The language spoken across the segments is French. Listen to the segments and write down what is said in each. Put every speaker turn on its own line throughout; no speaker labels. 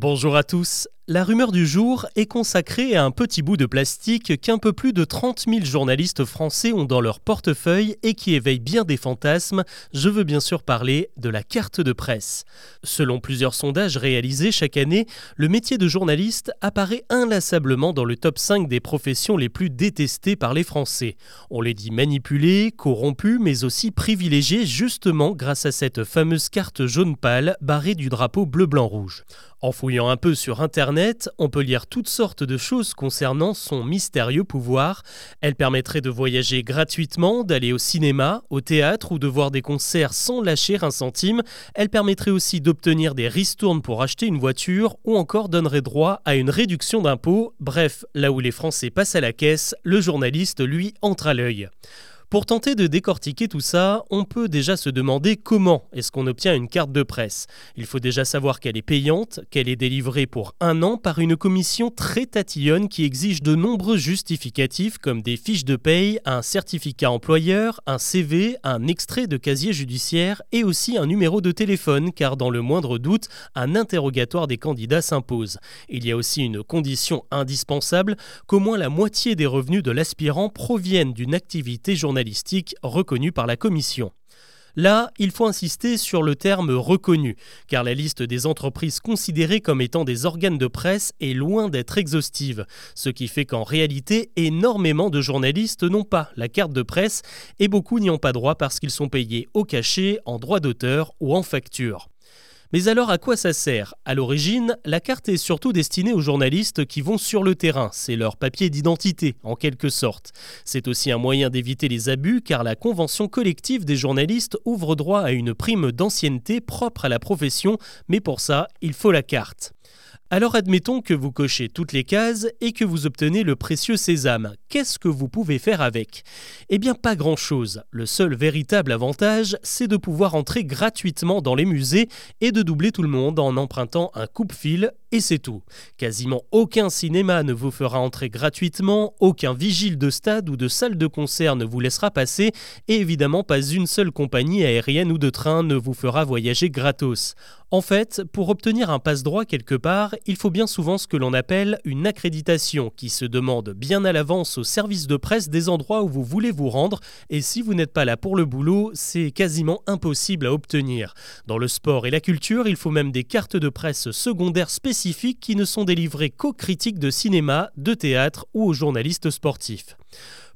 Bonjour à tous. La rumeur du jour est consacrée à un petit bout de plastique qu'un peu plus de 30 000 journalistes français ont dans leur portefeuille et qui éveille bien des fantasmes. Je veux bien sûr parler de la carte de presse. Selon plusieurs sondages réalisés chaque année, le métier de journaliste apparaît inlassablement dans le top 5 des professions les plus détestées par les Français. On les dit manipulés, corrompus, mais aussi privilégiés justement grâce à cette fameuse carte jaune pâle barrée du drapeau bleu-blanc-rouge. En fouillant un peu sur Internet, on peut lire toutes sortes de choses concernant son mystérieux pouvoir. Elle permettrait de voyager gratuitement, d'aller au cinéma, au théâtre ou de voir des concerts sans lâcher un centime. Elle permettrait aussi d'obtenir des ristournes pour acheter une voiture ou encore donnerait droit à une réduction d'impôts. Bref, là où les Français passent à la caisse, le journaliste, lui, entre à l'œil. Pour tenter de décortiquer tout ça, on peut déjà se demander comment est-ce qu'on obtient une carte de presse. Il faut déjà savoir qu'elle est payante, qu'elle est délivrée pour un an par une commission très tatillonne qui exige de nombreux justificatifs comme des fiches de paye, un certificat employeur, un CV, un extrait de casier judiciaire et aussi un numéro de téléphone car dans le moindre doute, un interrogatoire des candidats s'impose. Il y a aussi une condition indispensable qu'au moins la moitié des revenus de l'aspirant proviennent d'une activité journalistique reconnue par la Commission. Là, il faut insister sur le terme reconnu, car la liste des entreprises considérées comme étant des organes de presse est loin d'être exhaustive, ce qui fait qu'en réalité, énormément de journalistes n'ont pas la carte de presse et beaucoup n'y ont pas droit parce qu'ils sont payés au cachet, en droit d'auteur ou en facture. Mais alors à quoi ça sert? À l'origine, la carte est surtout destinée aux journalistes qui vont sur le terrain, c'est leur papier d'identité en quelque sorte. C'est aussi un moyen d'éviter les abus car la convention collective des journalistes ouvre droit à une prime d'ancienneté propre à la profession, mais pour ça, il faut la carte. Alors admettons que vous cochez toutes les cases et que vous obtenez le précieux sésame. Qu'est-ce que vous pouvez faire avec? Eh bien pas grand-chose. Le seul véritable avantage, c'est de pouvoir entrer gratuitement dans les musées et de doubler tout le monde en empruntant un coupe-fil et c'est tout. Quasiment aucun cinéma ne vous fera entrer gratuitement, aucun vigile de stade ou de salle de concert ne vous laissera passer, et évidemment pas une seule compagnie aérienne ou de train ne vous fera voyager gratos. En fait, pour obtenir un passe-droit quelque part, il faut bien souvent ce que l'on appelle une accréditation, qui se demande bien à l'avance au service de presse des endroits où vous voulez vous rendre, et si vous n'êtes pas là pour le boulot, c'est quasiment impossible à obtenir. Dans le sport et la culture, il faut même des cartes de presse secondaires spécifiques qui ne sont délivrés qu'aux critiques de cinéma, de théâtre ou aux journalistes sportifs.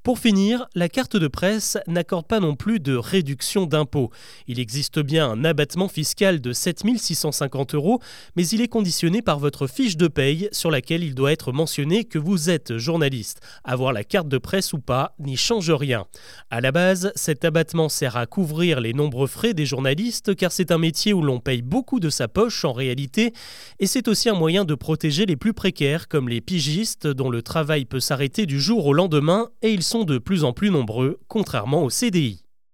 Pour finir, la carte de presse n'accorde pas non plus de réduction d'impôt. Il existe bien un abattement fiscal de 7650 euros, mais il est conditionné par votre fiche de paye sur laquelle il doit être mentionné que vous êtes journaliste. Avoir la carte de presse ou pas n'y change rien. À la base, cet abattement sert à couvrir les nombreux frais des journalistes car c'est un métier où l'on paye beaucoup de sa poche en réalité, et c'est aussi un moyen de protéger les plus précaires comme les pigistes dont le travail peut s'arrêter du jour au lendemain et ils sont de plus en plus nombreux, contrairement au CDI.